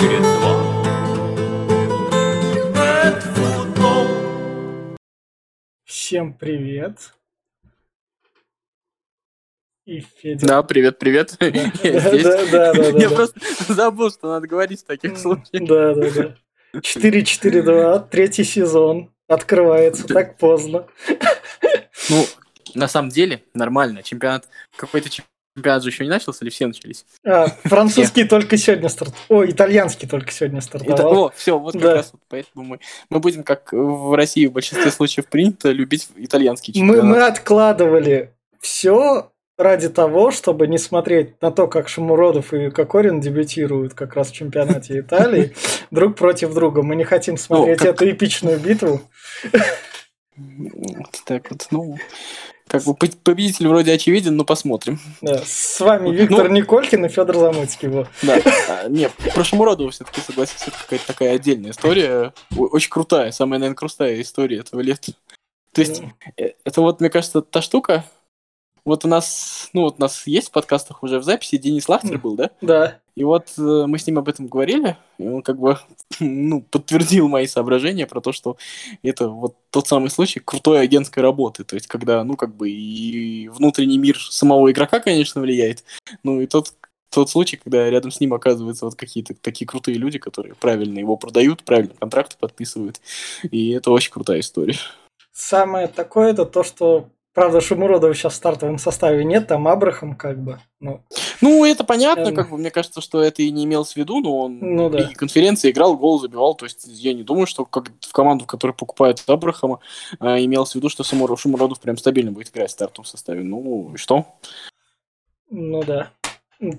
Это футбол. Всем привет. И Федя. Да, привет, привет. Да, Я да, здесь. да, да, да, Я просто забыл, что надо говорить в таких случаях. Да, да, да. 4-4-2, третий сезон. Открывается так поздно. Ну, на самом деле, нормально. Чемпионат, какой-то чемпионат же еще не начался, или все начались? А, французский только сегодня стартовал. Ой, итальянский только сегодня стартовал. о, все, вот как Да. раз вот поэтому мы, мы будем, как в России в большинстве случаев принято, любить итальянский Мы, чемпионат. мы откладывали все ради того, чтобы не смотреть на то, как Шамуродов и Кокорин дебютируют как раз в чемпионате Италии друг против друга. Мы не хотим смотреть эту эпичную битву. Так вот, ну, как бы по- победитель вроде очевиден, но посмотрим. Да. С вами Ну- Виктор Николькин и Федор Замыцкий. Вот. Да, А, нет, про Шамуродова все-таки согласись, это какая-то такая отдельная история, очень крутая, самая, наверное, крутая история этого лета. То есть, э, это вот, мне кажется, та штука, вот у нас, ну вот у нас есть в подкастах уже в записи Денис Лахтер был, да? Да. И вот э, мы с ним об этом говорили, и он как бы, ну, подтвердил мои соображения про то, что это вот тот самый случай крутой агентской работы, то есть когда, ну, как бы и внутренний мир самого игрока, конечно, влияет, ну и тот тот случай, когда рядом с ним оказываются вот какие-то такие крутые люди, которые правильно его продают, правильно контракты подписывают. И это очень крутая история. Самое такое это то, что Правда, Шумуродова сейчас в стартовом составе нет, там Абрахам как бы. Ну, Ну, это понятно, Эм. как бы мне кажется, что это и не имелось в виду, но он Ну да. Лиге конференции играл, гол забивал. То есть я не думаю, что как в команду, в которой покупают Абрахама, а, имелось в виду, что Шумуродов прям стабильно будет играть в стартовом составе. Ну, и что? ну да.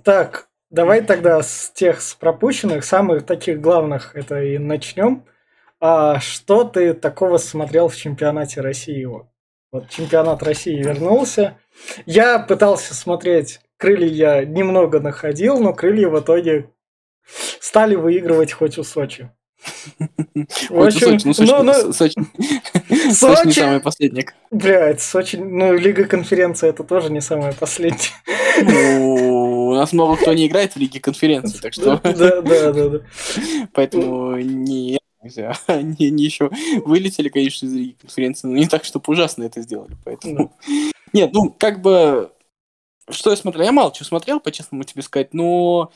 Так, давай тогда с тех с пропущенных, самых таких главных, это и начнем. А что ты такого смотрел в чемпионате России? Вот, вот чемпионат России вернулся. Я пытался смотреть крылья, я немного находил, но крылья в итоге стали выигрывать хоть у Сочи. В общем, Сочи, ну, Сочи, ну, ну, Сочи, Сочи не самый последник. блядь, Сочи, ну, Лига конференции это тоже не самое последнее. Ну, у нас много кто не играет в Лиге конференции, так что Да, да, да, да. поэтому не нельзя. Они, они еще вылетели, конечно, из Лиги конференции, но не так, чтобы ужасно это сделали. Поэтому. Нет, ну, как бы. Что я смотрел? Я мало чего смотрел, по-честному тебе сказать, но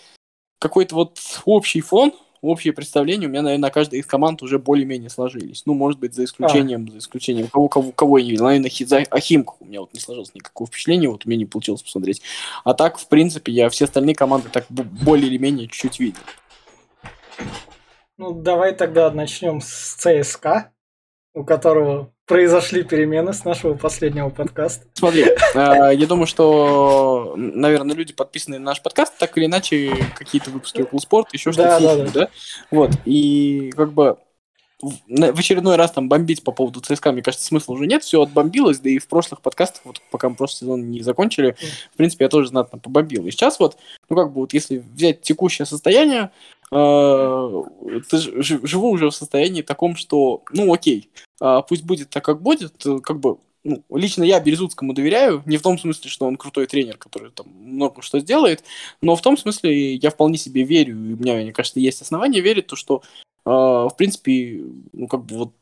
какой-то вот общий фон, общее представление у меня, наверное, на каждой из команд уже более-менее сложились. Ну, может быть, за исключением, за исключением кого, кого, кого я не видел. Наверное, Хи- за о Химках у меня вот не сложилось никакого впечатления, вот у меня не получилось посмотреть. А так, в принципе, я все остальные команды так более или менее чуть-чуть видел. Ну, давай тогда начнем с ЦСКА, у которого произошли перемены с нашего последнего подкаста. Смотри, э, я думаю, что, наверное, люди, подписанные на наш подкаст, так или иначе, какие-то выпуски около спорта, еще Да, что-то да, слушают, да? Вот, и как бы в очередной раз там бомбить по поводу ЦСКА, мне кажется, смысла уже нет, все отбомбилось, да и в прошлых подкастах, вот пока мы прошлый сезон не закончили, в принципе, я тоже знатно побомбил. И сейчас вот, ну как бы вот если взять текущее состояние, ты ж- жи- живу уже в состоянии таком, что, ну окей, а, пусть будет так, как будет, э, как бы ну, лично я Березутскому доверяю, не в том смысле, что он крутой тренер, который там много что сделает, но в том смысле я вполне себе верю, и у меня, мне кажется, есть основания верить, то, что, э, в принципе, ну, как бы вот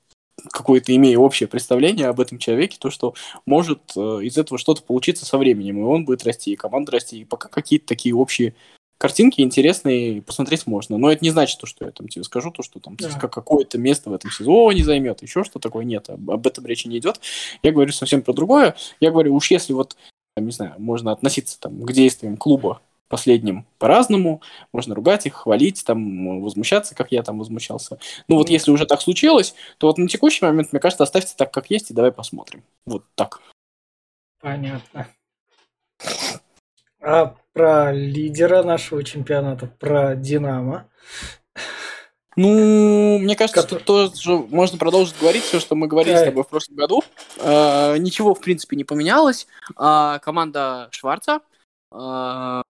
какое-то имея общее представление об этом человеке, то, что может э, из этого что-то получиться со временем, и он будет расти, и команда расти, и пока какие-то такие общие картинки интересные посмотреть можно. Но это не значит, то, что я там тебе скажу, то, что там Да. Какое-то место в этом сезоне займет, еще что такое. Нет, об, об этом речи не идет. Я говорю совсем про другое. Я говорю, уж если вот, там, не знаю, можно относиться там, к действиям клуба последним по-разному, можно ругать их, хвалить, там, возмущаться, как я там возмущался. Ну вот если уже так случилось, то вот на текущий момент, мне кажется, оставьте так, как есть, и давай посмотрим. Вот так. Понятно. А про лидера нашего чемпионата, про Динамо. Ну, мне кажется, Который- что тоже можно продолжить говорить все, что мы говорили Да. с тобой в прошлом году. Э, ничего, в принципе, не поменялось. А, команда Шварца э,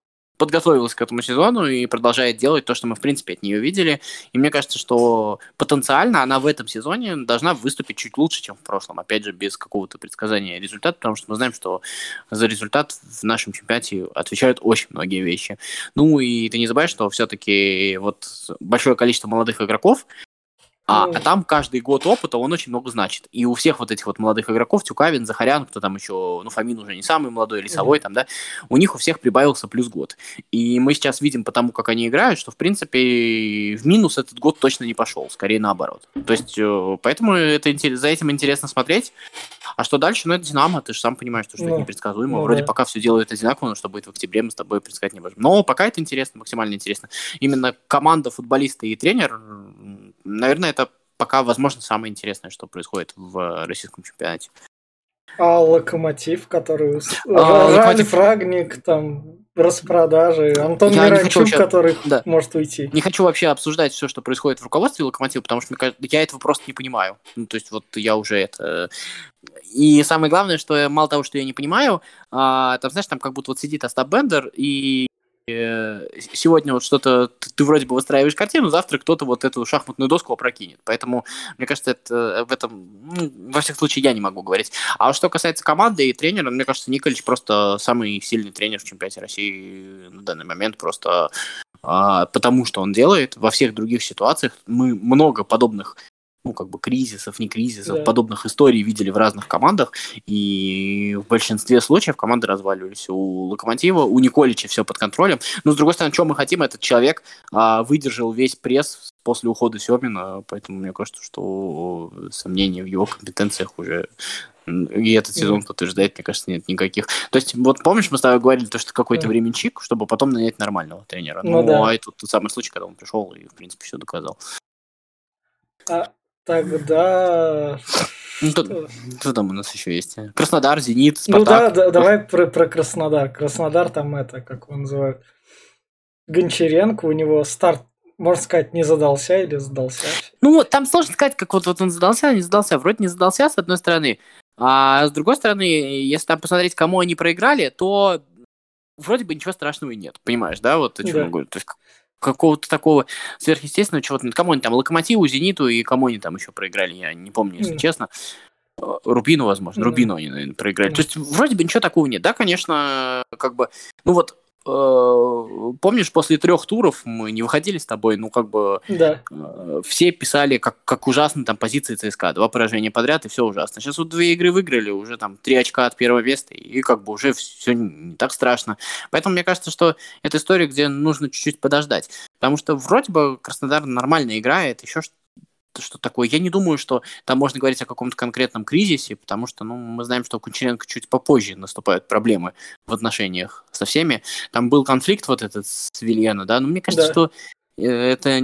подготовилась к этому сезону и продолжает делать то, что мы, в принципе, от нее видели. И мне кажется, что потенциально она в этом сезоне должна выступить чуть лучше, чем в прошлом. Опять же, без какого-то предсказания результата, потому что мы знаем, что за результат в нашем чемпионате отвечают очень многие вещи. Ну и ты не забывай, что все-таки вот большое количество молодых игроков, а, а там каждый год опыта, он очень много значит. И у всех вот этих вот молодых игроков, Тюкавин, Захарян, кто там еще, ну, Фомин уже не самый молодой, Лисовой mm-hmm. там, да, у них у всех прибавился плюс год. И мы сейчас видим по тому, как они играют, что, в принципе, в минус этот год точно не пошел, скорее наоборот. То есть, э, поэтому это, за этим интересно смотреть. А что дальше? Ну, это Динамо, ты же сам понимаешь, что, что ну, это непредсказуемо. Ну, Вроде пока все делают одинаково, но что будет в октябре, мы с тобой предсказать не можем. Но пока это интересно, максимально интересно. Именно команда, футболисты и тренер, наверное, это пока, возможно, самое интересное, что происходит в российском чемпионате. А Локомотив, который... А, Ральф Рагник, там, распродажи, Антон я Миранчук, вообще... который да. может уйти. Не хочу вообще обсуждать все, что происходит в руководстве Локомотива, потому что я этого просто не понимаю. Ну, то есть вот я уже это... И самое главное, что мало того, что я не понимаю, а, там, знаешь, там как будто вот сидит Остап Бендер и Э, сегодня вот что-то ты, вроде бы выстраиваешь картину, завтра кто-то вот эту шахматную доску опрокинет. Поэтому, мне кажется, это в этом, ну, во всяком случае, я не могу говорить. А что касается команды и тренера, мне кажется, Николич просто самый сильный тренер в чемпионате России на данный момент, просто а, потому что он делает. Во всех других ситуациях мы много подобных ну, как бы кризисов, не кризисов, да. подобных историй видели в разных командах, и в большинстве случаев команды разваливались. У Локомотива, у Николича все под контролем. Но, с другой стороны, что мы хотим, этот человек а, выдержал весь пресс после ухода Семина, поэтому мне кажется, что сомнений в его компетенциях уже и этот сезон mm. подтверждает, мне кажется, нет никаких. То есть, вот помнишь, мы с тобой говорили, то, что какой-то mm. временчик, чтобы потом нанять нормального тренера. Ну, ну да. а это тот самый случай, когда он пришел и, в принципе, все доказал. А, Тогда... Ну, что, что там у нас еще есть? Краснодар, Зенит, Спартак. Ну да, да давай про, про Краснодар. Краснодар там это, как его называют, Гончаренко, у него старт, можно сказать, не задался или задался? Ну, там сложно сказать, как вот, вот он задался, не задался. Вроде не задался, с одной стороны. А с другой стороны, если там посмотреть, кому они проиграли, то вроде бы ничего страшного и нет. Понимаешь, да? Вот о чем да. я говорю. То есть какого-то такого сверхъестественного чего-то. Кому они там, Локомотиву, Зениту и кому они там еще проиграли, я не помню, если mm. честно. Рубину, возможно, mm. Рубину они, наверное, проиграли. Mm. То есть вроде бы ничего такого нет. Да, конечно, как бы, ну вот Э, помнишь, после трех туров мы не выходили с тобой, ну, как бы да. Э, все писали, как, как ужасно там позиции ЦСКА. Два поражения подряд, и все ужасно. Сейчас вот две игры выиграли, уже там три очка от первого места, и как бы уже все не так страшно. Поэтому мне кажется, что это история, где нужно чуть-чуть подождать. Потому что вроде бы Краснодар нормально играет, еще что что такое. Я не думаю, что там можно говорить о каком-то конкретном кризисе, потому что ну, мы знаем, что у Кучеренко чуть попозже наступают проблемы в отношениях со всеми. Там был конфликт вот этот с Вильяно, да, но мне кажется, да. что э, это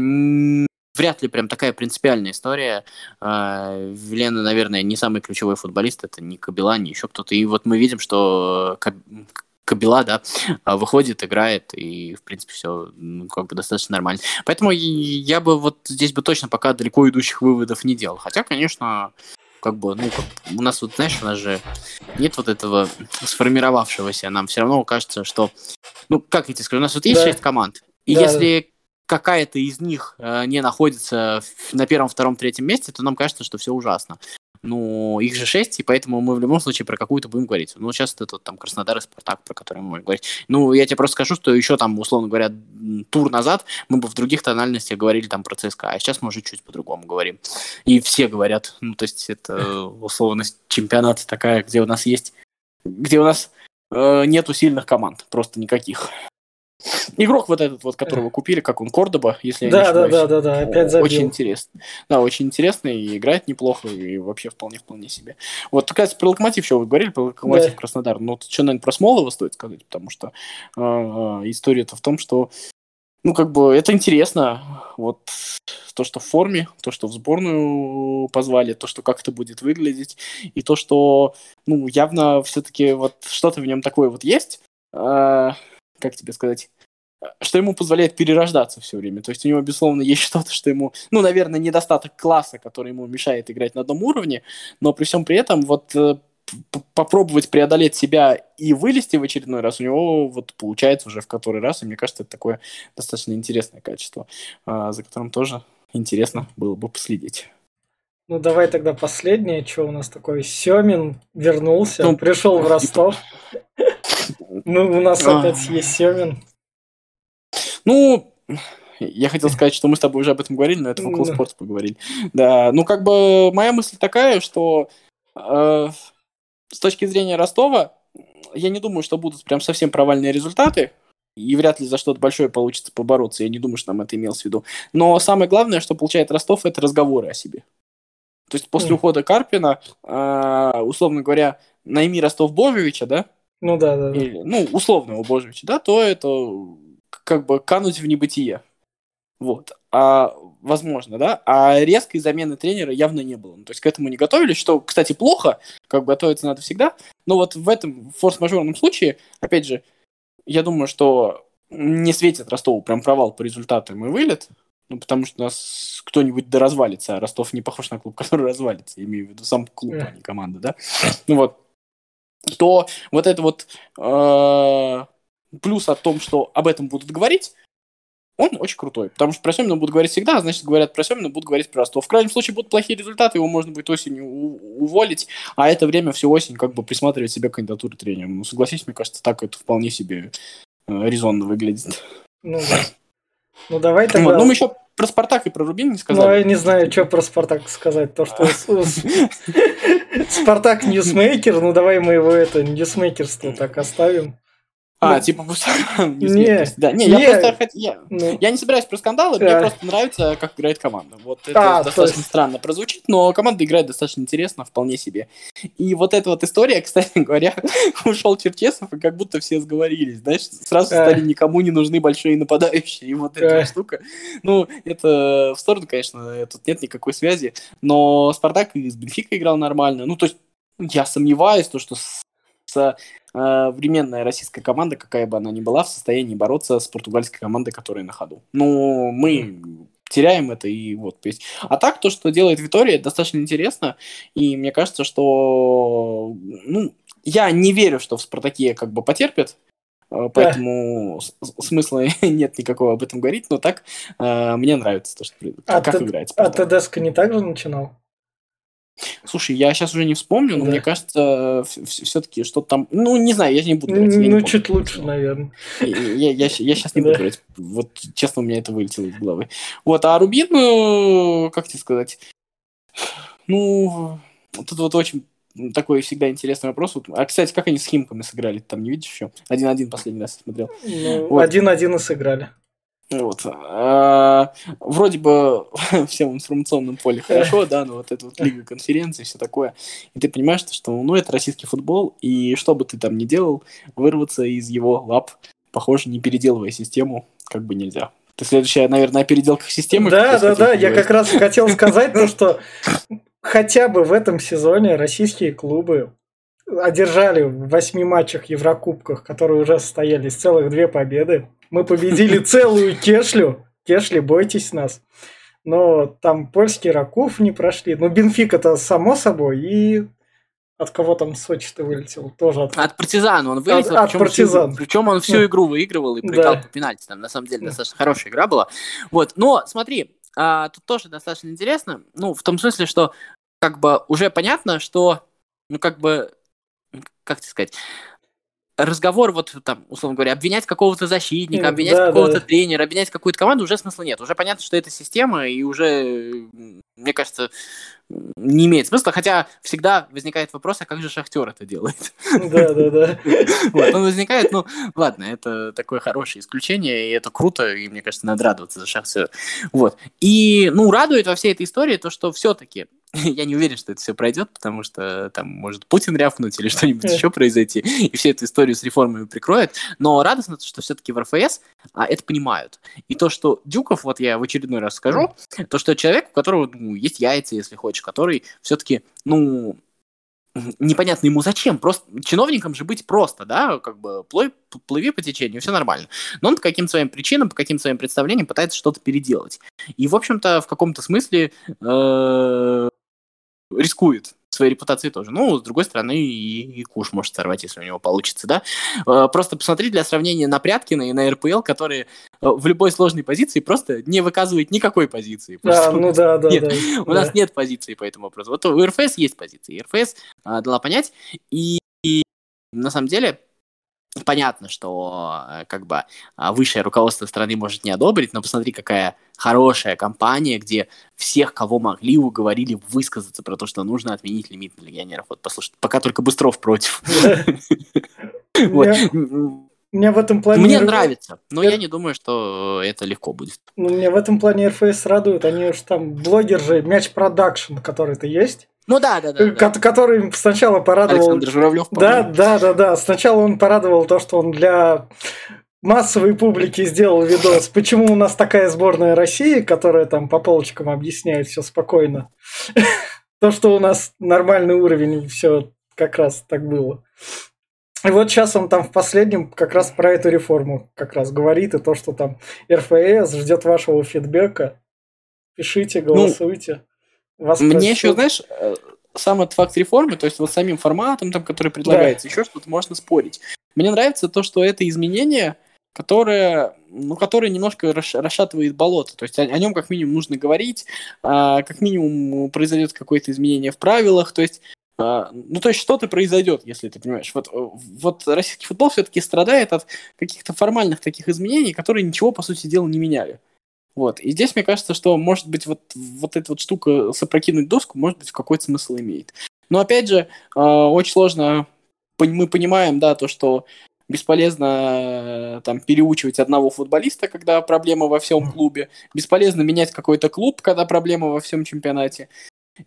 вряд ли прям такая принципиальная история. А, Вилена, наверное, не самый ключевой футболист, это не Кабела, не еще кто-то. И вот мы видим, что Кабела, да, а, выходит, играет, и, в принципе, все ну, как бы достаточно нормально. Поэтому я бы вот здесь бы точно пока далеко идущих выводов не делал. Хотя, конечно, как бы, ну, как, у нас вот, знаешь, у нас же нет вот этого сформировавшегося. Нам все равно кажется, что, ну, как я тебе скажу, у нас вот есть да. шесть команд. И да, если какая-то из них э, не находится на первом, втором, третьем месте, то нам кажется, что все ужасно. Ну, их же шесть, и поэтому мы в любом случае про какую-то будем говорить. Ну, сейчас это там Краснодар и Спартак, про которые мы будем говорить. Ну, я тебе просто скажу, что еще там, условно говоря, тур назад мы бы в других тональностях говорили там про ЦСКА, а сейчас мы уже чуть по-другому говорим. И все говорят, ну, то есть это условность чемпионата такая, где у нас есть, где у нас э, нету сильных команд, просто никаких. Игрок вот этот вот, которого купили, как он, Кордоба, если я да, не ошибаюсь. Да, да, да, да, опять забил. Очень интересно. Да, очень интересно, и играет неплохо, и вообще вполне-вполне себе. Вот, такая про Локомотив еще вы говорили, про Локомотив да. Краснодар. Ну, что, наверное, про Смолова стоит сказать, потому что э, история-то в том, что ну, как бы, это интересно. Вот то, что в форме, то, что в сборную позвали, то, что как это будет выглядеть, и то, что, ну, явно все-таки вот что-то в нем такое вот есть. Э, как тебе сказать, что ему позволяет перерождаться все время. То есть у него, безусловно, есть что-то, что ему, ну, наверное, недостаток класса, который ему мешает играть на одном уровне, но при всем при этом вот э, попробовать преодолеть себя и вылезти в очередной раз, у него вот получается уже в который раз, и мне кажется, это такое достаточно интересное качество, а, за которым тоже интересно было бы последить. Ну, давай тогда последнее, что у нас такое. Семин вернулся, ну, пришел в Ростов. Ну, у нас а. опять есть Семин. Ну, я хотел сказать, что мы с тобой уже об этом говорили, но это в около спорта поговорили. Да, ну как бы моя мысль такая, что э, с точки зрения Ростова, я не думаю, что будут прям совсем провальные результаты, и вряд ли за что-то большое получится побороться. Я не думаю, что нам это имелось в виду. Но самое главное, что получает Ростов, это разговоры о себе. То есть после ухода Карпина, э, условно говоря, найми Ростов-Божевича, да? Ну да, да. Или, ну, условного Божевича, да, то это как бы кануть в небытие. Вот. А, возможно, да? А резкой замены тренера явно не было. Ну, то есть к этому не готовились, что, кстати, плохо, как бы готовиться надо всегда. Но вот в этом форс-мажорном случае, опять же, я думаю, что не светит Ростову прям провал по результатам и вылет, ну, потому что у нас кто-нибудь да развалится, а Ростов не похож на клуб, который развалится, я имею в виду сам клуб, а не команда, да? Ну вот. То вот это вот э, плюс о том, что об этом будут говорить, он очень крутой. Потому что про Семина будут говорить всегда, а значит, говорят про Семина, будут говорить про Ростов. В крайнем случае будут плохие результаты, его можно будет осенью уволить, а это время всю осень как бы присматривать себе кандидатуру тренера. Ну, согласись, мне кажется, так это вполне себе э, резонно выглядит. Ну, да. Ну, давай тогда... Ну, мы еще про Спартак и про Рубин не сказали. Ну, я не знаю, что про Спартак сказать. То, что Спартак ньюсмейкер, ну давай мы его это ньюсмейкерство так оставим. А, ну, типа не, да, не, я просто я, ну, я не собираюсь про скандалы, да. мне просто нравится, как играет команда. Вот это а, достаточно есть... странно прозвучит, но команда играет достаточно интересно, вполне себе. И вот эта вот история, кстати говоря, ушел Черчесов, и как будто все сговорились, знаешь, сразу а. стали никому не нужны большие нападающие, и вот эта а. штука. Ну, это в сторону, конечно, тут нет никакой связи, но Спартак и с Бенфика играл нормально. Ну, то есть я сомневаюсь, то, что с современная российская команда, какая бы она ни была, в состоянии бороться с португальской командой, которая на ходу. Ну, мы теряем это и вот. Есть. А так, то, что делает Витория, достаточно интересно, и мне кажется, что ну, я не верю, что в Спартаке как бы потерпят, э, Поэтому да. смысла нет никакого об этом говорить, но так э, мне нравится то, что а как играет. А ТДСК не так же начинал? Слушай, я сейчас уже не вспомню, но да. мне кажется, все-таки что-то там... Ну, не знаю, я не буду говорить. Ну, чуть лучше, наверное. Я, я, я, я сейчас не буду да. говорить. Вот, честно, у меня это вылетело из головы. Вот, а Рубин, ну, как тебе сказать? Ну, тут вот очень такой всегда интересный вопрос. А, кстати, как они с Химками сыграли? Там не видишь еще? Один-один последний раз смотрел. Ну, один-один и сыграли. Вот. А, вроде бы всем информационном поле хорошо, да, но вот эта вот лига конференции, все такое. И ты понимаешь, что ну, это российский футбол, и что бы ты там ни делал, вырваться из его лап, похоже, не переделывая систему, как бы нельзя. Ты следующая, наверное, о переделках системы. Да, да, да, я как раз хотел сказать то, что хотя бы в этом сезоне российские клубы одержали в восьми матчах Еврокубках, которые уже состоялись, целых две победы. Мы победили целую Кешлю. Кешли, бойтесь нас. Но там польский Ракув не прошли. Ну, Бенфик-то само собой. И от кого там Сочи-то вылетел? Тоже от... От партизана он вылетел. От, от партизан. Всю, причем он всю игру выигрывал и прыгал да. по пенальти. Там на самом деле достаточно хорошая игра была. Вот. Но смотри, а, тут тоже достаточно интересно. Ну, в том смысле, что как бы уже понятно, что ну, как бы как тебе сказать, разговор, вот там, условно говоря, обвинять какого-то защитника, обвинять да, какого-то да. тренера, обвинять какую-то команду, уже смысла нет. Уже понятно, что это система, и уже, мне кажется, не имеет смысла, хотя всегда возникает вопрос, а как же Шахтер это делает? Да, да, да. Вот, он возникает, ну, ладно, это такое хорошее исключение, и это круто, и мне кажется, надо радоваться за Шахтер. Вот. И, ну, радует во всей этой истории то, что все-таки я не уверен, что это все пройдет, потому что там может Путин рявкнуть или что-нибудь еще произойти, и всю эту историю с реформами прикроет. Но радостно, что все-таки в РФС а, это понимают. И то, что Дюков, вот я в очередной раз скажу, то, что человек, у которого ну, есть яйца, если хочешь, который все-таки, ну, непонятно ему зачем. Просто чиновникам же быть просто, да, как бы плыви, плыви по течению, все нормально. Но он по каким-то своим причинам, по каким-то своим представлениям пытается что-то переделать. И, в общем-то, в каком-то смысле э, рискует своей репутацией тоже. Ну, с другой стороны, и, и куш может сорвать, если у него получится, да. Э, просто посмотри для сравнения на Пряткина и на РПЛ, которые э, в любой сложной позиции просто не выказывают никакой позиции. Да, ну да, да, нет, да. У нас нет позиции по этому вопросу. Вот у РФС есть позиции. РФС а, дала понять, и, и на самом деле понятно, что э, как бы а, высшее руководство страны может не одобрить, но посмотри, какая хорошая компания, где всех, кого могли, уговорили высказаться про то, что нужно отменить лимит на легионеров. Вот послушай, пока только Быстров против. Мне в этом плане... Мне нравится, но я не думаю, что это легко будет. Ну, мне в этом плане РФС радует. Они же там блогер же, мяч продакшн, который-то есть. Ну да, да, да. Ко- Который сначала порадовал... Александр Журавлев. Да, да, да, да. Сначала он порадовал то, что он для массовой публики сделал видос, почему у нас такая сборная России, которая там по полочкам объясняет все спокойно. То, что у нас нормальный уровень, все как раз так было. И вот сейчас он там в последнем как раз про эту реформу как раз говорит, и то, что там РФС ждет вашего фидбэка. Пишите, голосуйте. Вас Мне еще, знаешь, э, сам этот факт реформы, то есть вот самим форматом, там, который предлагается, да. еще что-то можно спорить. Мне нравится то, что это изменение, которое, ну, которое немножко расшатывает болото. То есть о, о нем как минимум нужно говорить, а, как минимум произойдет какое-то изменение в правилах. То есть а, ну, то есть что-то произойдет, если ты понимаешь. Вот, вот российский футбол все-таки страдает от каких-то формальных таких изменений, которые ничего, по сути дела, не меняли. Вот. И здесь мне кажется, что, может быть, вот, вот эта вот штука сопрокинуть доску, может быть, какой-то смысл имеет. Но, опять же, э, очень сложно, мы понимаем, да, то, что бесполезно там переучивать одного футболиста, когда проблема во всем клубе, бесполезно менять какой-то клуб, когда проблема во всем чемпионате.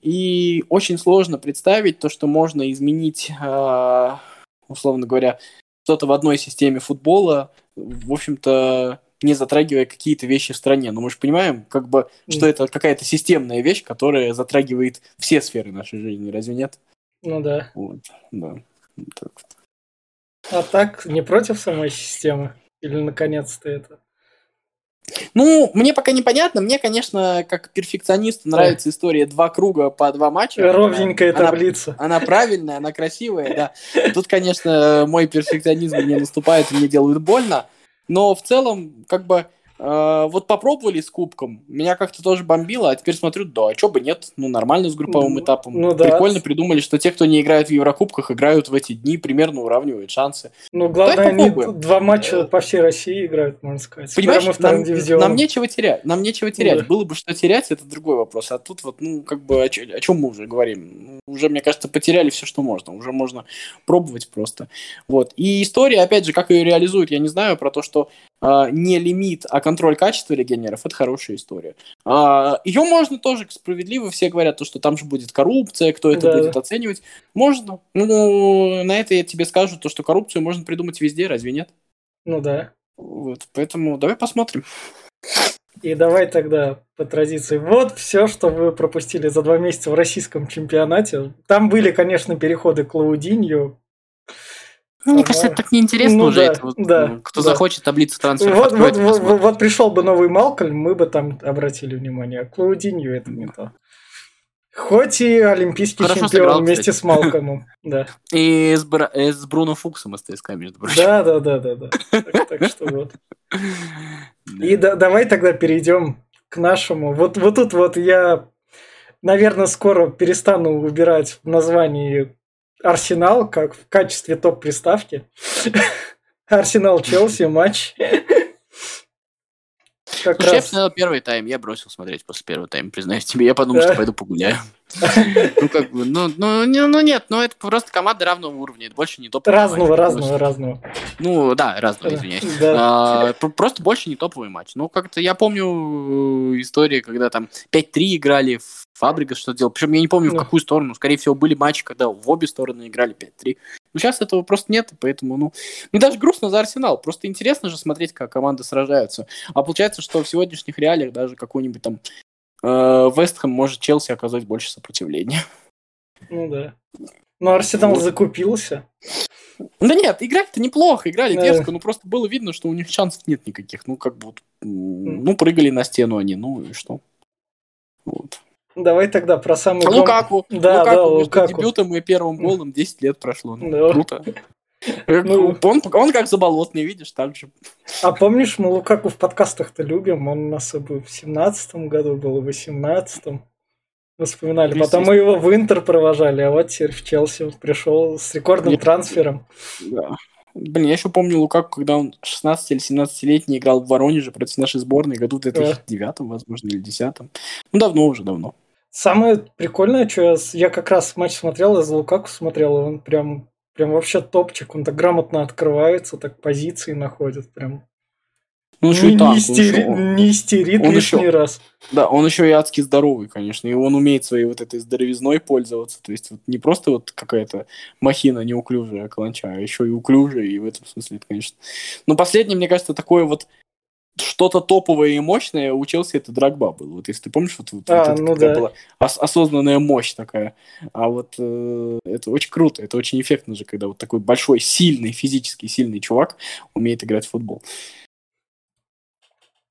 И очень сложно представить то, что можно изменить, а, условно говоря, что-то в одной системе футбола, в общем-то, не затрагивая какие-то вещи в стране. Но мы же понимаем, как бы, что это какая-то системная вещь, которая затрагивает все сферы нашей жизни, разве нет? Ну да. Вот, да. Так. А так, не против самой системы? Или наконец-то это? Ну, мне пока непонятно. Мне, конечно, как перфекционисту нравится да. история два круга по два матча. Ровненькая она, таблица. Она, она правильная, она красивая, да. Тут, конечно, мой перфекционизм мне наступает и мне делают больно. Но в целом, как бы, вот попробовали с кубком, меня как-то тоже бомбило, а теперь смотрю, да, а что бы нет, ну нормально с групповым ну, этапом. Ну, да. Прикольно придумали, что те, кто не играет в Еврокубках, играют в эти дни, примерно уравнивают шансы. Ну, главное, они два матча по всей России играют, можно сказать. Понимаешь, нам, нам нечего терять, нам нечего терять. Да. Было бы что терять, это другой вопрос. А тут вот, ну, как бы, о, о чем мы уже говорим? Уже, мне кажется, потеряли все, что можно. Уже можно пробовать просто. Вот. И история, опять же, как ее реализуют, я не знаю, про то, что э, не лимит, а контроль качества легионеров, это хорошая история. А, ее можно тоже справедливо, все говорят, то, что там же будет коррупция, кто это да. будет оценивать. Можно. Ну, на это я тебе скажу, то, что коррупцию можно придумать везде, разве нет? Ну да. Вот, поэтому давай посмотрим. И давай тогда по традиции. Вот все, что вы пропустили за два месяца в российском чемпионате. Там были, конечно, переходы к Лаудинью, ну, мне кажется, это так неинтересно ну, уже. Да, это вот, да, кто да. захочет таблицу трансферов вот, вот, вот, вот, вот пришел бы новый Малкольм, мы бы там обратили внимание. Клаудинью это не то. Хоть и олимпийский Хорошо чемпион сыграл, вместе кстати. с Малкомом. Да. И с, Бра... Э, с Бруно Фуксом из ТСК, между прочим. Да, да, да, да, да. Так, так что вот. И да, давай тогда перейдем к нашему. Вот, вот тут вот я, наверное, скоро перестану выбирать в названии Арсенал как в качестве топ-приставки. Арсенал Челси матч. Как Слушай, раз... я посмотрел первый тайм, я бросил смотреть после первого тайма, признаюсь тебе. Я подумал, что пойду погуляю. Ну, как бы, ну, ну, ну, нет, ну, это просто команда равного уровня, это больше не топовый Разного, разного, разного. Ну, да, разного, извиняюсь. Да. А, просто больше не топовый матч. Ну, как-то я помню э, истории, когда там 5-3 играли в Фабрика что делал. Причем я не помню, в какую сторону. Скорее всего, были матчи, когда в обе стороны играли 5-3. Но сейчас этого просто нет, поэтому, ну... Мне даже грустно за Арсенал. Просто интересно же смотреть, как команды сражаются. А получается, что в сегодняшних реалиях даже какой-нибудь там э, Вестхэм может Челси оказать больше сопротивления. Ну да. Но Арсенал вот. закупился. Да нет, играли-то неплохо, играли да. дерзко, но просто было видно, что у них шансов нет никаких. Ну, как бы вот, ну, прыгали на стену они, ну и что. Вот. Давай тогда про самый Лукаку. Да, Лукаку да, между Лукаку. дебютом и первым голом 10 лет прошло. Ну, Да. Круто. Ну. Он, он как заболотный, видишь, так же. А помнишь, мы Лукаку в подкастах-то любим, он у нас и был в семнадцатом году был, в восемнадцатом. Вспоминали. Потом мы его в Интер провожали, а вот теперь в Челси он пришел с рекордным Я- трансфером. Да. Блин, я еще помню Лукаку, когда он 16 или 17-летний играл в Воронеже против нашей сборной году в 2009, возможно, или 2010. Ну, давно уже, давно. Самое прикольное, что я, я как раз матч смотрел, из Лукаку смотрел, и он прям, прям вообще топчик, он так грамотно открывается, так позиции находит, прям Ну, еще не, и так. не истери- еще- не истерит он лишний еще- раз. Да, он еще и адски здоровый, конечно, и он умеет своей вот этой здоровизной пользоваться, то есть вот не просто вот какая-то махина неуклюжая каланча, а еще и уклюжая, и в этом смысле это, конечно. Но последнее, мне кажется, такое вот что-то топовое и мощное у Челси это Драгба был. Вот если ты помнишь, вот, вот А, это ну да. была ос- осознанная мощь такая. А вот э, это очень круто, это очень эффектно же, когда вот такой большой, сильный, физически сильный чувак умеет играть в футбол.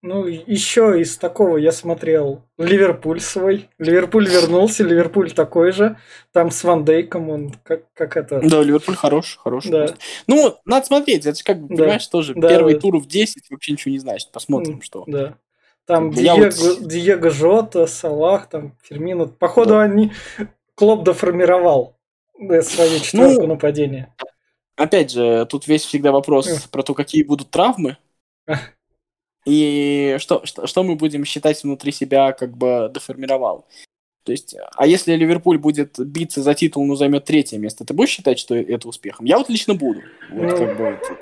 Ну, еще из такого я смотрел Ливерпуль свой. Ливерпуль вернулся, Ливерпуль такой же. Там с Ван Дейком он как, как это... Да, Ливерпуль хороший, хороший. Да. просто. Ну, надо смотреть, это же как Да. понимаешь, тоже Да, первый да. тур в 10 вообще ничего не значит. Посмотрим, что. Да. Там Я Диего, вот- Диего Жота, Салах, там Фермино. Походу, Да. они... Клоп доформировал э, свою четверку Ну, нападения. Опять же, тут весь всегда вопрос про то, какие будут травмы. И что, что, что мы будем считать внутри себя как бы доформировал. То есть, а если Ливерпуль будет биться за титул, но займет третье место, ты будешь считать, что это успехом? Я вот лично буду. Вот Ну, как бы это-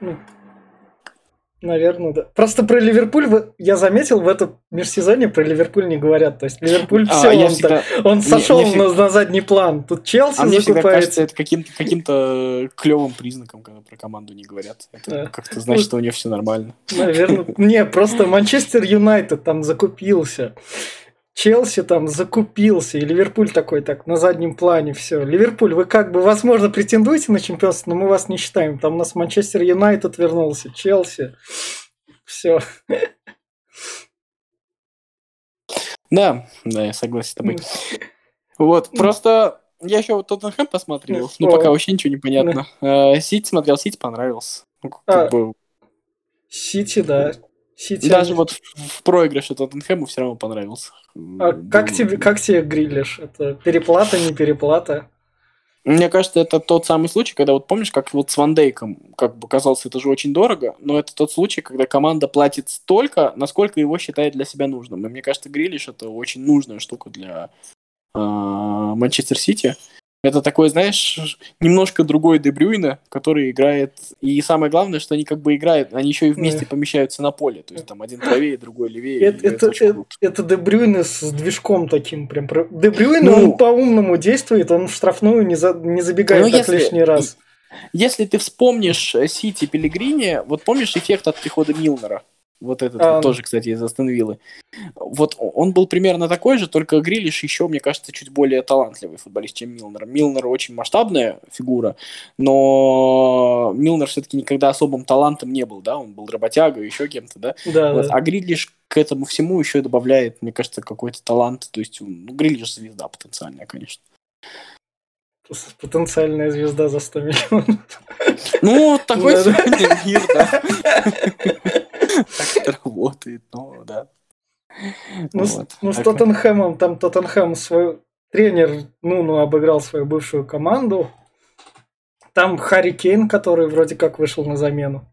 Ну, Наверное, да. Просто про Ливерпуль я заметил, в этом межсезонье про Ливерпуль не говорят. То есть Ливерпуль А, все, он, всегда- он мне- сошел мне всегда- на, на задний план. Тут Челси А мне всегда закупается. кажется, это каким-то каким клевым признаком, когда про команду не говорят. Это Да. как-то значит, что у нее все нормально. Наверное. Не, просто Манчестер Юнайтед там закупился. Челси там закупился, и Ливерпуль такой так на заднем плане все. Ливерпуль, вы как бы, возможно, претендуете на чемпионство, но мы вас не считаем. Там у нас Манчестер Юнайтед вернулся, Челси. Все. Да, да, я согласен с тобой. Вот, просто я еще вот Тоттенхэм посмотрел, ну О. пока вообще ничего не понятно. Э, Сити смотрел, Сити понравился. Ну, А, Сити, да. Сити. даже вот в, в проигрыше Тоттенхэму все равно понравился. А как тебе, как тебе грилиш? Это переплата, не переплата? Мне кажется, это тот самый случай, когда вот помнишь, как вот с Ван Дейком, как бы казалось, это же очень дорого, но это тот случай, когда команда платит столько, насколько его считает для себя нужным. И мне кажется, Грилиш это очень нужная штука для э, Манчестер Сити. Это такой, знаешь, немножко другой Дебрюйна, который играет. И самое главное, что они как бы играют, они еще и вместе помещаются на поле. То есть там один правее, другой левее. Это, это, это, это Дебрюйне с движком таким прям. Дебрюйне, Ну. он по-умному действует, он в штрафную не, за, не забегает Ну, так если- лишний раз. Если ты вспомнишь э, Сити Пелигрини, вот помнишь эффект от прихода Милнера? Вот этот А, вот тоже, кстати, из Астон Виллы. Вот он был примерно такой же, только Грилиш еще, мне кажется, чуть более талантливый футболист, чем Милнер. Милнер очень масштабная фигура, но Милнер все-таки никогда особым талантом не был, да, он был работягой, еще кем-то, да. Да, Вот. да. А Грилиш к этому всему еще добавляет, мне кажется, какой-то талант. То есть, ну, Грилиш звезда потенциальная, конечно. Потенциальная звезда за 100 миллионов. Ну, такой сегодня мир, да. Так работает, ну, да. Ну, с- Вот. ну, с. Тоттенхэмом, там Тоттенхэм свой тренер, ну, ну, обыграл свою бывшую команду. Там Харри Кейн, который вроде как вышел на замену.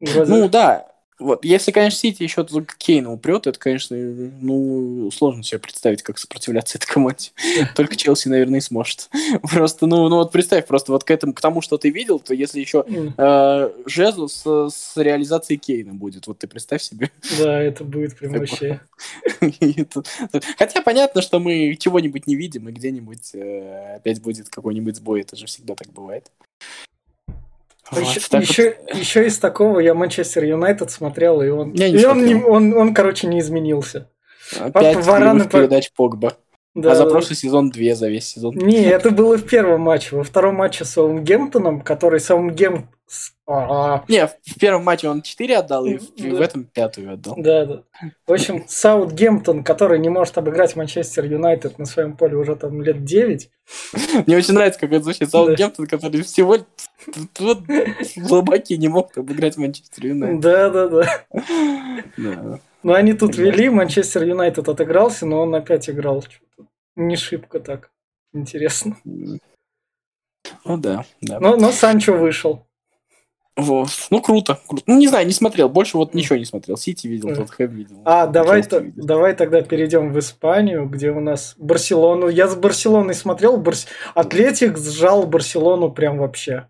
Вроде- Ну, да. Вот, если, конечно, Сити еще Кейна упрет, это, конечно, ну, сложно себе представить, как сопротивляться этой команде. Только Челси, наверное, и сможет. Просто, ну, ну вот представь, просто вот к этому, к тому, что ты видел, то если еще э, Жезус с, с реализацией Кейна будет, вот ты представь себе. Да, это будет прям вообще. Хотя понятно, что мы чего-нибудь не видим, и где-нибудь э, опять будет какой-нибудь сбой. Это же всегда так бывает. Вот, еще, так вот. еще, еще из такого я Манчестер Юнайтед смотрел, и он, Я и он, не- он, он, короче, не изменился. Опять по- передач Погба. Да, а за прошлый сезон две за весь сезон. Не, это было в первом матче. Во втором матче с Саутгемптоном, который Саутгем... Не, в первом матче он 4 отдал, и в, этом пятую отдал. Да, да. В общем, Саутгемптон, который не может обыграть Манчестер Юнайтед на своем поле уже там лет 9. Мне очень нравится, как это звучит. Саутгемптон, который всего вот слабаки не мог обыграть Манчестер Юнайтед. Да, да, да. Да. Ну, они тут вели, Манчестер Юнайтед отыгрался, но он опять играл не шибко так. Интересно. Ну да, да. Но, но Санчо вышел. Вот. Ну, круто, круто. Ну, не знаю, не смотрел. Больше вот ничего не смотрел. Сити видел, Мгм. Тоттенхэм видел. А, давай, то- видел. давай тогда перейдем в Испанию, где у нас Барселону. Я с Барселоной смотрел, Барс... Атлетик сжал Барселону прям вообще.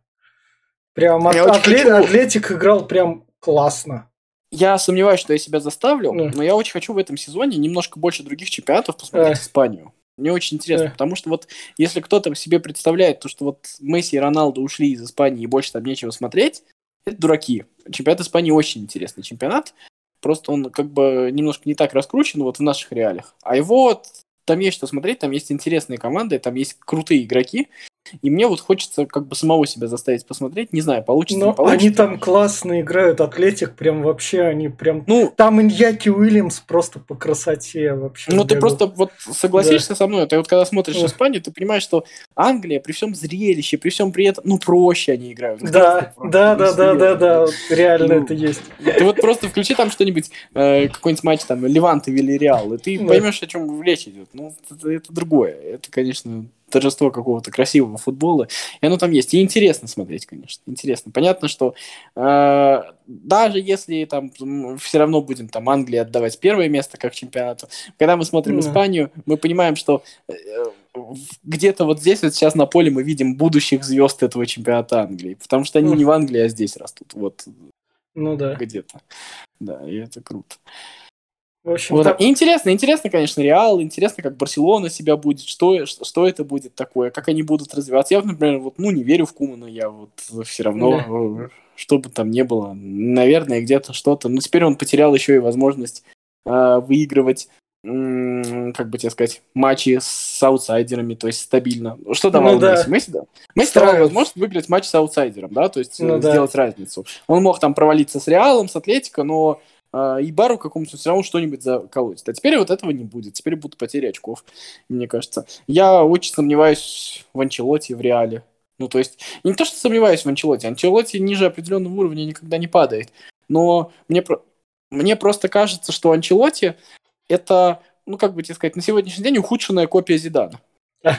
Прям Я Ат- очень Атле- хочу- Атлетик играл прям классно. Я сомневаюсь, что я себя заставлю, Ну. но я очень хочу в этом сезоне немножко больше других чемпионатов посмотреть Э. Испанию. Мне очень интересно, Э. потому что вот если кто-то себе представляет то, что вот Месси и Роналду ушли из Испании и больше там нечего смотреть, это дураки. Чемпионат Испании очень интересный чемпионат, просто он как бы немножко не так раскручен вот в наших реалиях. А его там есть что смотреть, там есть интересные команды, там есть крутые игроки, и мне вот хочется как бы самого себя заставить посмотреть, не знаю, получится, Но не получится. они там классно играют, Атлетик прям вообще, они прям... Ну, Там Иньяки Уильямс просто по красоте вообще. Ну, ты просто вот согласишься со мной, ты вот когда смотришь Да. Испанию, ты понимаешь, что Англия при всем зрелище, при всем при этом, ну, проще они играют. Да, Просто да, да, да, Ну, да, да, серьезно. реально Ну, это есть. Ты вот просто включи там что-нибудь, э, какой-нибудь матч там Левант и Вильяреал, и ты Да. поймешь, о чем речь идет. Ну, это, это другое. Это, конечно, торжество какого-то красивого футбола. И оно там есть. И интересно смотреть, конечно. Интересно. Понятно, что э, даже если там все равно будем там Англии отдавать первое место как чемпионату, когда мы смотрим Да. Испанию, мы понимаем, что э, где-то вот здесь вот сейчас на поле мы видим будущих звезд этого чемпионата Англии, потому что они Ну. не в Англии, а здесь растут. Вот Ну да. где-то. Да, и это круто. В общем, Вот. там- И интересно, интересно, конечно, Реал, интересно, как Барселона себя будет, что, что, это будет такое, как они будут развиваться. Я, например, вот, ну, не верю в Кумана, я вот все равно, э, что бы там ни было, наверное, где-то что-то. Но теперь он потерял еще и возможность э, выигрывать, как бы тебе сказать, матчи с аутсайдерами, то есть стабильно. Что давал Ну да. Месси? Месси, да. Месси давал возможность выиграть матч с аутсайдером, да, то есть э, Ну да. сделать разницу. Он мог там провалиться с Реалом, с Атлетико, но и бару какому-то все равно что-нибудь заколотит. А теперь вот этого не будет. Теперь будут потери очков, мне кажется. Я очень сомневаюсь в Анчелоте в Реале. Ну, то есть, не то, что сомневаюсь в Анчелоте. Анчелоте ниже определенного уровня никогда не падает. Но мне, мне просто кажется, что Анчелоте это, ну, как бы тебе сказать, на сегодняшний день ухудшенная копия Зидана.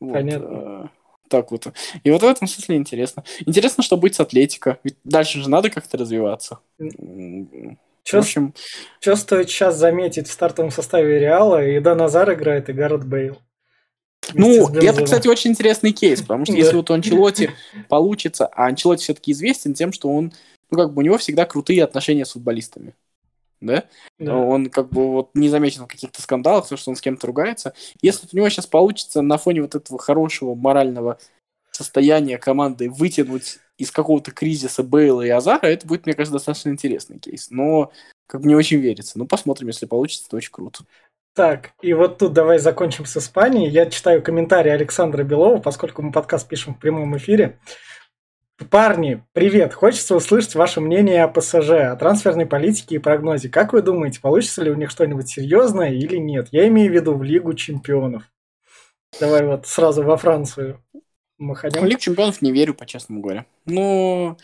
Вот, Понятно. Так вот. И вот в этом смысле интересно. Интересно, что будет с Атлетико. Ведь дальше же надо как-то развиваться. М, В общем, стоит сейчас заметить в стартовом составе Реала? И Назар играет, и Гаррет Бейл. Ну, это, кстати, очень интересный кейс, потому что Да. если вот у Анчелоти получится, а Анчелоти все-таки известен тем, что он, ну, как бы у него всегда крутые отношения с футболистами. Да? Да. Он как бы вот не замечен в каких-то скандалах, то, что он с кем-то ругается. Если у него сейчас получится на фоне вот этого хорошего морального состояния команды вытянуть из какого-то кризиса Бейла и Азара, это будет, мне кажется, достаточно интересный кейс. Но как бы не очень верится. Ну, посмотрим, если получится, то очень круто. Так, и вот тут давай закончим с Испанией. Я читаю комментарии Александра Белова, поскольку мы подкаст пишем в прямом эфире. Парни, привет! Хочется услышать ваше мнение о ПСЖ, о трансферной политике и прогнозе. Как вы думаете, получится ли у них что-нибудь серьезное или нет? Я имею в виду в Лигу чемпионов. Давай вот сразу во Францию мы В ходим. Лигу чемпионов не верю, по-честному говоря. Ну,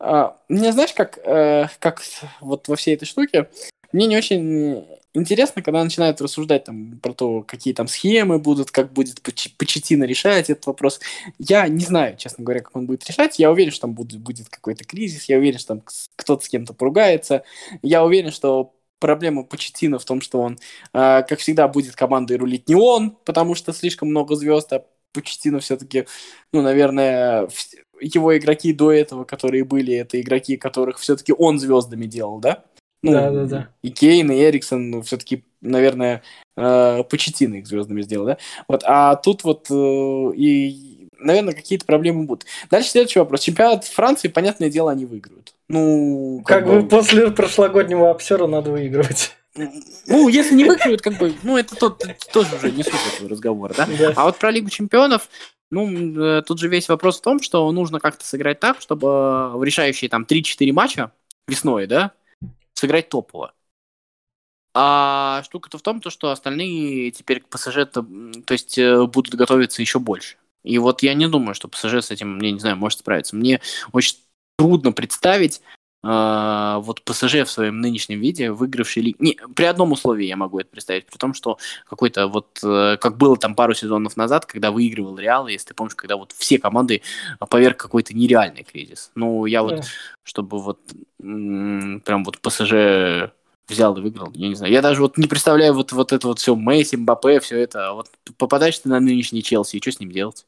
а, мне знаешь, как, э, как вот во всей этой штуке, мне не очень интересно, когда начинают рассуждать там про то, какие там схемы будут, как будет Поч- Почеттино решать этот вопрос. Я не знаю, честно говоря, как он будет решать. Я уверен, что там будет, будет какой-то кризис, я уверен, что там кто-то с кем-то поругается. Я уверен, что проблема Почеттино в том, что он, э, как всегда, будет командой рулить не он, потому что слишком много звезд, а Почеттино все-таки, ну, наверное, его игроки до этого, которые были, это игроки, которых все-таки он звездами делал, да? Ну, Да-да-да. И Кейн, и Эриксон, ну, все-таки, наверное, э, Почеттино их звездами сделал, да? Вот, а тут вот э, и, наверное, какие-то проблемы будут. Дальше следующий вопрос. Чемпионат Франции, понятное дело, они выиграют. Ну, Как бы после прошлогоднего обсера надо выигрывать. Ну, если не выиграют, как бы, ну, это тот, тоже уже не суть этого разговора, да? Да. А вот про Лигу Чемпионов, ну, э, тут же весь вопрос в том, что нужно как-то сыграть так, чтобы в решающие там 3-4 матча весной, да, сыграть топово. А штука-то в том, то, что остальные теперь к ПСЖ то, то есть э, будут готовиться еще больше. И вот я не думаю, что ПСЖ с этим, я не знаю, может справиться. Мне очень трудно представить а, вот ПСЖ в своем нынешнем виде, выигравший лигу. Не, при одном условии я могу это представить, при том, что какой-то вот, э, как было там пару сезонов назад, когда выигрывал Реал, если ты помнишь, когда вот все команды поверг какой-то нереальный кризис. Ну, я вот, Да. чтобы вот м, прям вот ПСЖ взял и выиграл, я не знаю. Я даже вот не представляю вот, вот это вот все Месси, Мбаппе, все это. А Вот попадаешь ты на нынешний Челси, и что с ним делать?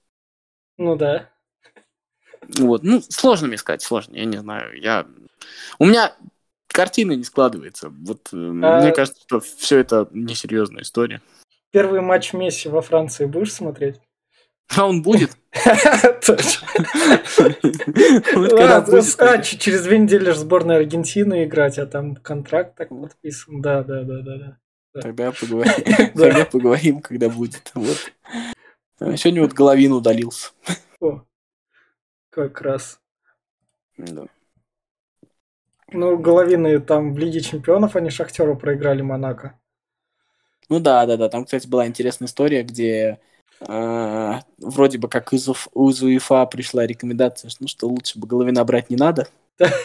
Ну да. Вот, ну, сложно мне сказать, сложно, я не знаю. Я... У меня картина не складывается. Вот э, А- мне кажется, что все это несерьезная история. Первый матч Месси во Франции будешь смотреть? А он будет? А, через две недели же сборная Аргентины играть, а там контракт так подписан. Да, да, да, да, да. Тогда поговорим. Тогда поговорим, когда будет. Вот. А Сегодня вот Головин удалился. О, как раз. Да. Ну, Головины там в Лиге Чемпионов они Шахтеру проиграли Монако. Ну да, да, да. Там, кстати, была интересная история, где э, вроде бы как из, УЕФА пришла рекомендация, что, ну, что лучше бы Головина брать не надо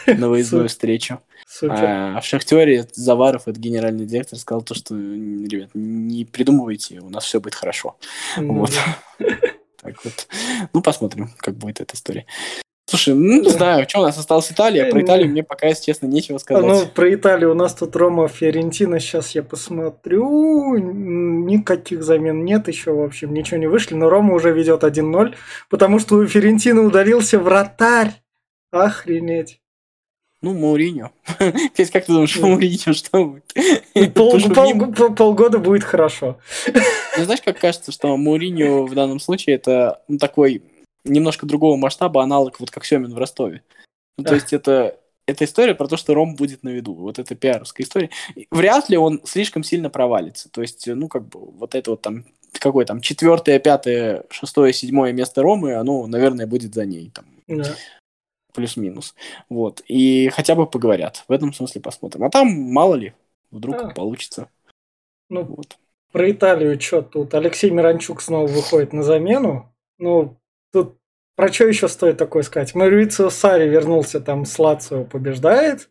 на выездную встречу. А в Шахтере Заваров, это генеральный директор, сказал то, что, ребят, не придумывайте, у нас все будет хорошо. Ну, Вот. Так вот. Ну, посмотрим, как будет эта история. Слушай, ну, не знаю, что у нас осталась Италия. Про Ну. Италию мне пока, если честно, нечего А, сказать. Ну, про Италию у нас тут Рома Фиорентина. Сейчас я посмотрю. Никаких замен нет еще, в общем, ничего не вышли. Но Рома уже ведет 1-0, потому что у Фиорентины удалился вратарь. Охренеть. Ну, Мауриньо. Петь, как ты думаешь, Мауриньо что будет? Пол- Пошумим? пол- пол- полгода будет хорошо. Мне знаешь, как кажется, что Мауриньо в данном случае это ну, такой немножко другого масштаба аналог, вот как Семин в Ростове. Ну, то есть это, это история про то, что Ром будет на виду. Вот это пиаровская история. Вряд ли он слишком сильно провалится. То есть, ну, как бы, вот это вот там, какое там, четвертое, пятое, шестое, седьмое место Ромы, оно, наверное, будет за ней, там, Да. плюс-минус. Вот. И хотя бы поговорят. В этом смысле посмотрим. А там, мало ли, вдруг Да. получится. Ну, Вот. про Италию что тут? Алексей Миранчук снова выходит на замену. Ну, про что еще стоит такое сказать? Марицио Сари вернулся там с Лацио, побеждает.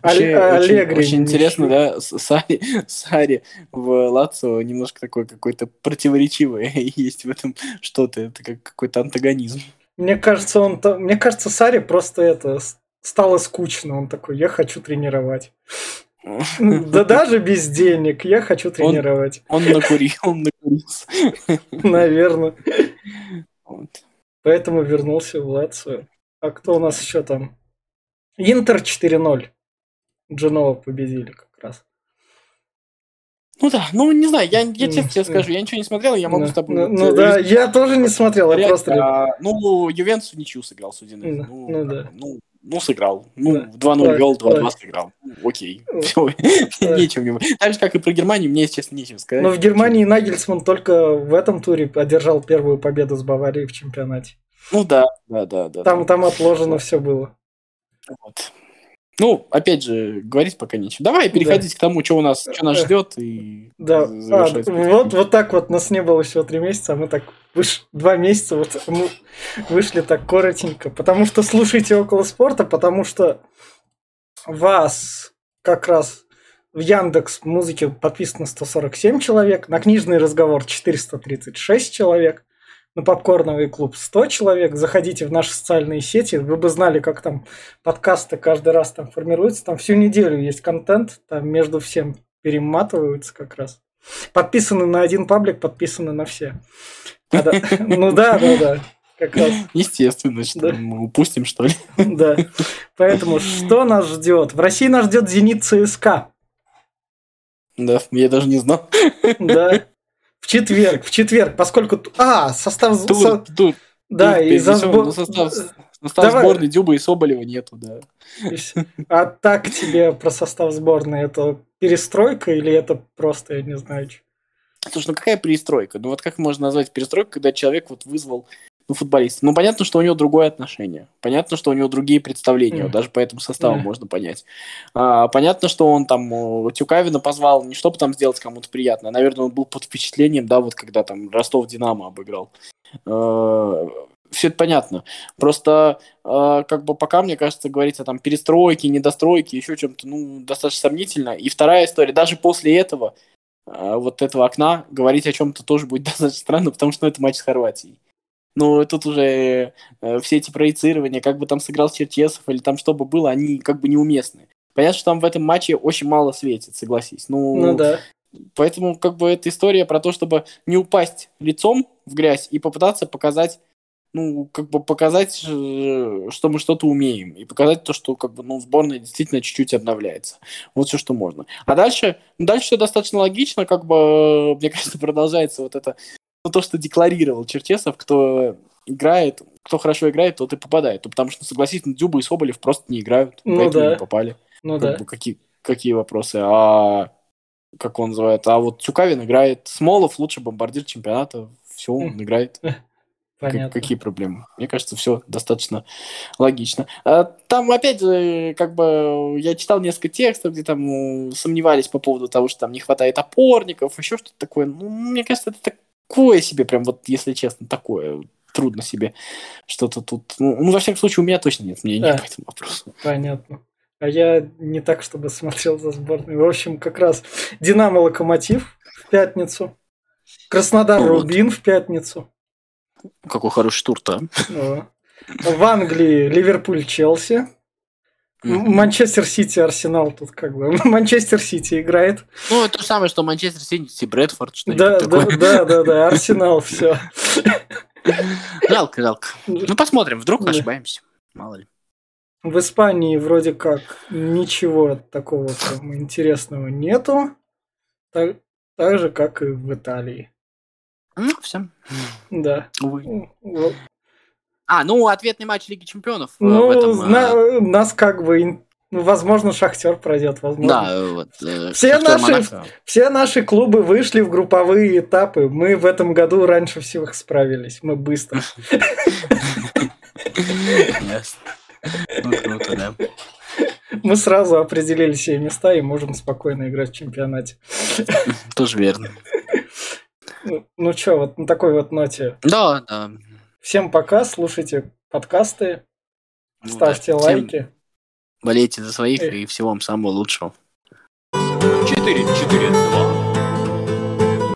Вообще, а очень, Аллегри очень интересно, да, Сари, Сари в Лацио немножко такое какое-то противоречивое есть в этом что-то, это как какой-то антагонизм. Мне кажется, он мне кажется, Сари просто это стало скучно. Он такой, я хочу тренировать. Да даже без денег, я хочу тренировать. Он накурил, он накурился. Наверное. Вот. Поэтому вернулся в Лацио. А кто у нас еще там? Интер 4-0. Дженова победили как раз. Ну да, ну не знаю, я, я честно тебе скажу, я ничего не смотрел, я могу Ну, с тобой... Ну, ну э, да, я тоже не смотрел, я просто... а, ну, Ювентус ничью сыграл с Удинезом. Да, Ну, ну как да. ну, ну, сыграл. Ну, Да. 2-0 Так, вел, 2-2 так. сыграл. Окей, Ну, все, так. нечего мне... Так же, как и про Германию, мне, если честно, нечего сказать. Но в Германии Нагельсман только в этом туре одержал первую победу с Баварией в чемпионате. Ну да, да, да, да. Там, да. там отложено все было. Вот. Ну, опять же, говорить пока нечего. Давай переходить к тому, что у нас, что нас Э, ждет, и Да, а, вот, вот так вот нас не было всего три месяца, а мы так выш... два месяца вот мы вышли так коротенько, потому что слушайте около спорта, потому что вас как раз в Яндекс музыке подписано 147 человек, на книжный разговор 436 человек, на попкорновый клуб 100 человек. Заходите в наши социальные сети, вы бы знали, как там подкасты каждый раз там формируются, там всю неделю есть контент, там между всем перематываются как раз. Подписаны на один паблик, подписаны на все. А Ну да, да, да. Как раз, Естественно, что Да. мы упустим, что ли. да. Поэтому что нас ждет? В России нас ждет Зенит ЦСКА. Да, я даже не знал. Да. В четверг, в четверг, поскольку... А, состав... со- Тут, тут, Да, тут и за сбор... состав, состав Давай. сборной Дюба и Соболева нету, да. А так тебе про состав сборной. Это перестройка или это просто, я не знаю, чё? Слушай, ну какая перестройка? Ну вот как можно назвать перестройку, когда человек вот вызвал ну, футболист. Ну, понятно, что у него другое отношение. Понятно, что у него другие представления. Вот даже по этому составу Мгм. можно понять. А, понятно, что он там э, Тюкавина позвал не чтобы там сделать кому-то приятно, а, наверное, он был под впечатлением, да, вот когда там Ростов Динамо обыграл. Все это понятно. Просто э, как бы пока, мне кажется, говорится там перестройки, недостройки, еще чем-то, ну, достаточно сомнительно. И вторая история, даже после этого, э, вот этого окна, говорить о чем-то тоже будет достаточно странно, потому что ну, это матч с Хорватией. Ну, тут уже э, все эти проецирования, как бы там сыграл Черчесов или там что бы было, они как бы неуместны. Понятно, что там в этом матче очень мало светит, согласись. Ну, Ну да. Поэтому как бы эта история про то, чтобы не упасть лицом в грязь и попытаться показать, ну, как бы показать, э, что мы что-то умеем. И показать то, что как бы, ну, сборная действительно чуть-чуть обновляется. Вот все, что можно. А дальше, ну, дальше все достаточно логично, как бы, э, мне кажется, продолжается вот это, ну, то, что декларировал Черчесов, кто играет, кто хорошо играет, тот и попадает. Ну, потому что, согласись, ну, Дюба и Соболев просто не играют, Ну поэтому да. не попали. Ну Как да. бы какие, какие вопросы? А как он называет? А вот Тюкавин играет. Смолов лучший бомбардир чемпионата. Все, он играет. Понятно. какие проблемы? Мне кажется, все достаточно логично. А, Там, опять же, как бы я читал несколько текстов, где там ну, сомневались по поводу того, что там не хватает опорников, еще что-то такое. Ну, мне кажется, это такое себе, прям вот, если честно, такое. Трудно себе что-то тут. Ну, ну, во всяком случае, у меня точно нет мнения Да. по этому вопросу. Понятно. А я не так, чтобы смотрел за сборной. В общем, как раз Динамо Локомотив в пятницу. Краснодар Вот. Рубин в пятницу. Какой хороший тур, то О. В Англии Ливерпуль Челси. Манчестер Сити Арсенал тут как бы. Манчестер Сити играет. Ну, то же самое, что Манчестер Сити, Брэдфорд, что-нибудь Да, да, такое. да, да, да. Арсенал, все. Жалко, жалко. Ну, посмотрим, вдруг Да. ошибаемся. Мало ли. В Испании вроде как ничего такого интересного нету. Так, так же, как и в Италии. Ну, все. Да. Увы. Вот. А, ну, ответный матч Лиги Чемпионов. э, Ну, в этом, э, нас как бы, ну, возможно, Шахтер пройдет, возможно. Да, вот. э, Все Шахтер наши- Монако. Все наши клубы вышли в групповые этапы. Мы в этом году раньше всех справились. Мы быстро. Ну, круто, да. Мы сразу определили себе места и можем спокойно играть в чемпионате. Тоже верно. Ну, ну что, вот на такой вот ноте. Да, да. Всем пока, слушайте подкасты, Ну ставьте да. Всем лайки. Болейте за своих Э. и всего вам самого лучшего. 4-4-2.